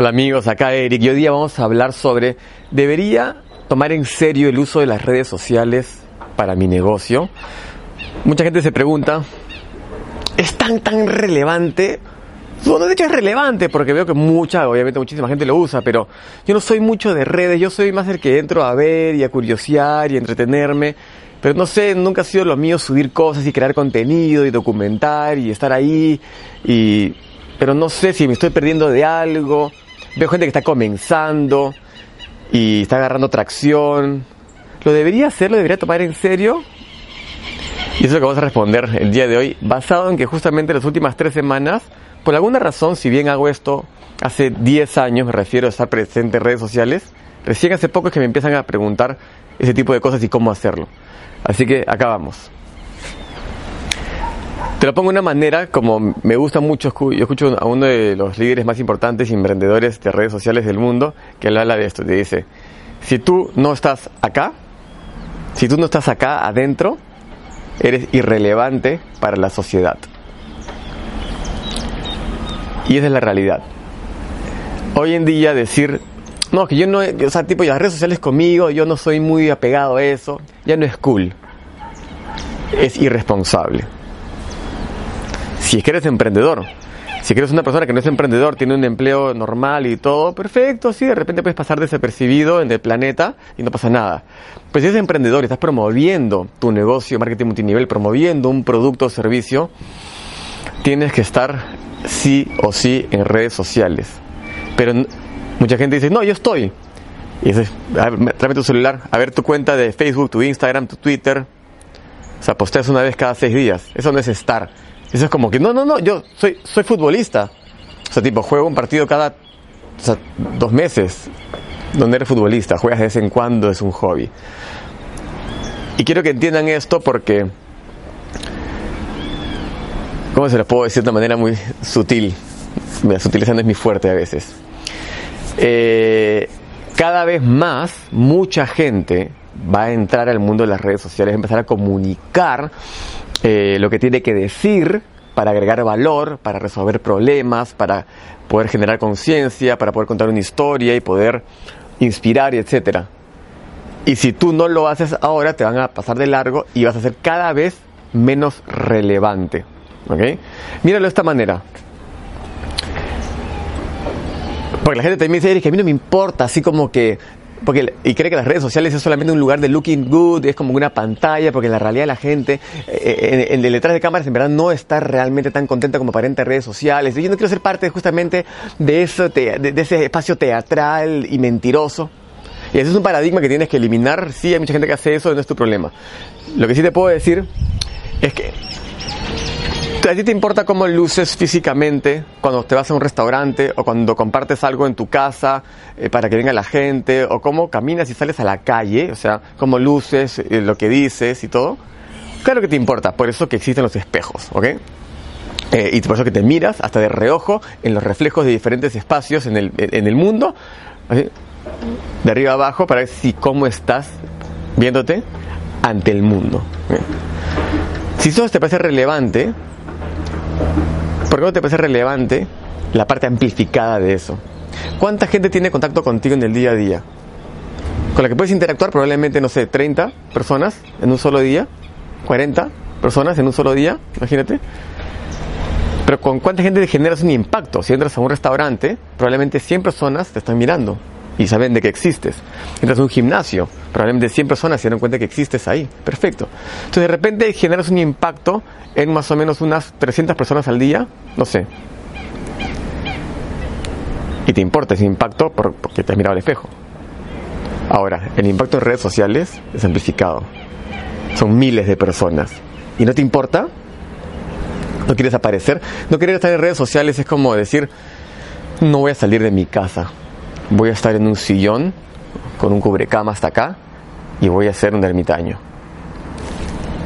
Hola amigos, acá Eric y hoy día vamos a hablar sobre ¿debería tomar en serio el uso de las redes sociales para mi negocio? Mucha gente se pregunta, ¿es tan tan relevante? Bueno, de hecho es relevante porque veo que mucha, obviamente muchísima gente lo usa, pero yo no soy mucho de redes, yo soy más el que entro a ver y a curiosear y entretenerme. Pero no sé, nunca ha sido lo mío subir cosas y crear contenido y documentar y estar ahí pero no sé si me estoy perdiendo de algo. Veo gente que está comenzando y está agarrando tracción. ¿Lo debería hacer? ¿Lo debería tomar en serio? Y eso es lo que vamos a responder el día de hoy, basado en que justamente las últimas tres semanas, por alguna razón, si bien hago esto hace 10 años, me refiero a estar presente en redes sociales, recién hace poco es que me empiezan a preguntar ese tipo de cosas y cómo hacerlo. Así que acá vamos. Te lo pongo de una manera, como me gusta mucho, yo escucho a uno de los líderes más importantes y emprendedores de redes sociales del mundo, que habla de esto, te dice, si tú no estás acá, si tú no estás acá adentro, eres irrelevante para la sociedad. Y esa es la realidad. Hoy en día decir, no, que yo no, o sea, tipo, las redes sociales conmigo, yo no soy muy apegado a eso, ya no es cool. Es irresponsable si es que eres emprendedor. Si eres una persona que no es emprendedor, tiene un empleo normal y todo, perfecto, sí, de repente puedes pasar desapercibido en el planeta y no pasa nada. Pues si eres emprendedor y estás promoviendo tu negocio, marketing multinivel, promoviendo un producto o servicio, tienes que estar sí o sí en redes sociales. Pero mucha gente dice, no, yo estoy. Y dices, tráeme tu celular, a ver tu cuenta de Facebook, tu Instagram, tu Twitter. O sea, posteas una vez cada seis días. Eso no es estar eso es como que, no, no, no, yo soy, soy futbolista. O sea, tipo, juego un partido cada dos meses. Donde eres futbolista, juegas de vez en cuando, es un hobby. Y quiero que entiendan esto porque, ¿cómo se lo puedo decir de una manera muy sutil? Mira, sutilizando es mi fuerte a veces. Eh, cada vez más, mucha gente va a entrar al mundo de las redes sociales, empezar a comunicar eh, lo que tiene que decir para agregar valor, para resolver problemas, para poder generar conciencia, para poder contar una historia y poder inspirar etcétera. Y si tú no lo haces ahora, te van a pasar de largo y vas a ser cada vez menos relevante. ¿Ok? Míralo de esta manera. Porque la gente también dice, que a mí no me importa, así como que porque y cree que las redes sociales es solamente un lugar de looking good, es como una pantalla, porque en la realidad la gente, eh, en, el detrás de cámaras en verdad no está realmente tan contenta como aparenta en redes sociales. yo no quiero ser parte justamente de eso, de, ese espacio teatral y mentiroso. Y ese es un paradigma que tienes que eliminar. Sí, hay mucha gente que hace eso, no es tu problema. Lo que sí te puedo decir es que ¿A ti te importa cómo luces físicamente cuando te vas a un restaurante o cuando compartes algo en tu casa eh, para que venga la gente o cómo caminas y sales a la calle? O sea, cómo luces, eh, lo que dices y todo. Claro que te importa, por eso que existen los espejos, ¿ok? Eh, y por eso que te miras hasta de reojo en los reflejos de diferentes espacios en el, en el mundo, de arriba abajo, para ver si cómo estás viéndote ante el mundo. Si eso te parece relevante, ¿Por qué no te parece relevante la parte amplificada de eso? ¿Cuánta gente tiene contacto contigo en el día a día? Con la que puedes interactuar probablemente, no sé, 30 personas en un solo día, 40 personas en un solo día, imagínate. Pero con cuánta gente generas un impacto. Si entras a un restaurante, probablemente 100 personas te están mirando y saben de que existes. Entras a un gimnasio, probablemente 100 personas se dieron cuenta que existes ahí. Perfecto. Entonces de repente generas un impacto en más o menos unas 300 personas al día, no sé. Y te importa ese impacto porque te has mirado al espejo. Ahora, el impacto en redes sociales es amplificado. Son miles de personas. ¿Y no te importa? ¿No quieres aparecer? No querer estar en redes sociales es como decir, no voy a salir de mi casa voy a estar en un sillón con un cubrecama hasta acá y voy a ser un ermitaño.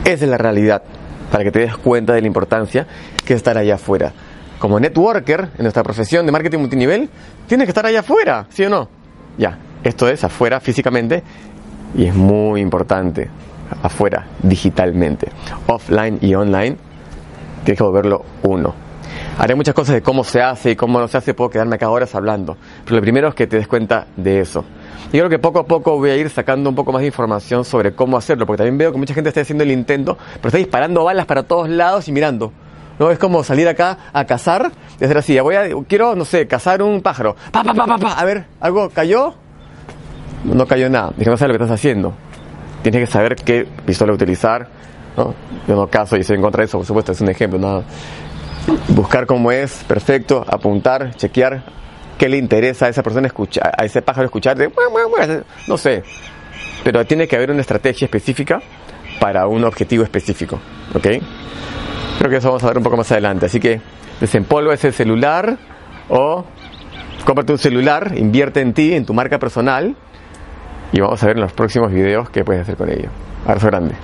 Esa es la realidad, para que te des cuenta de la importancia que es estar allá afuera. Como networker, en nuestra profesión de marketing multinivel, tienes que estar allá afuera, ¿sí o no? Ya, esto es afuera físicamente y es muy importante, afuera digitalmente. Offline y online, tienes que volverlo uno. Haré muchas cosas de cómo se hace y cómo no se hace, puedo quedarme acá horas hablando. Pero lo primero es que te des cuenta de eso. Y creo que poco a poco voy a ir sacando un poco más de información sobre cómo hacerlo, porque también veo que mucha gente está haciendo el intento, pero está disparando balas para todos lados y mirando. ¿no? Es como salir acá a cazar y hacer así. Voy a, quiero, no sé, cazar un pájaro. Pa, pa, pa, pa, pa. A ver, ¿algo cayó? No cayó nada. Dije, no sabes lo que estás haciendo. Tienes que saber qué pistola utilizar. ¿no? Yo no caso y estoy en contra de eso, por supuesto, es un ejemplo. Nada buscar cómo es, perfecto, apuntar, chequear qué le interesa a esa persona escuchar, a ese pájaro escuchar, no sé, pero tiene que haber una estrategia específica para un objetivo específico, ¿ok? Creo que eso vamos a ver un poco más adelante, así que desempolva ese celular o cómprate un celular, invierte en ti, en tu marca personal y vamos a ver en los próximos videos qué puedes hacer con ello. Abrazo grande.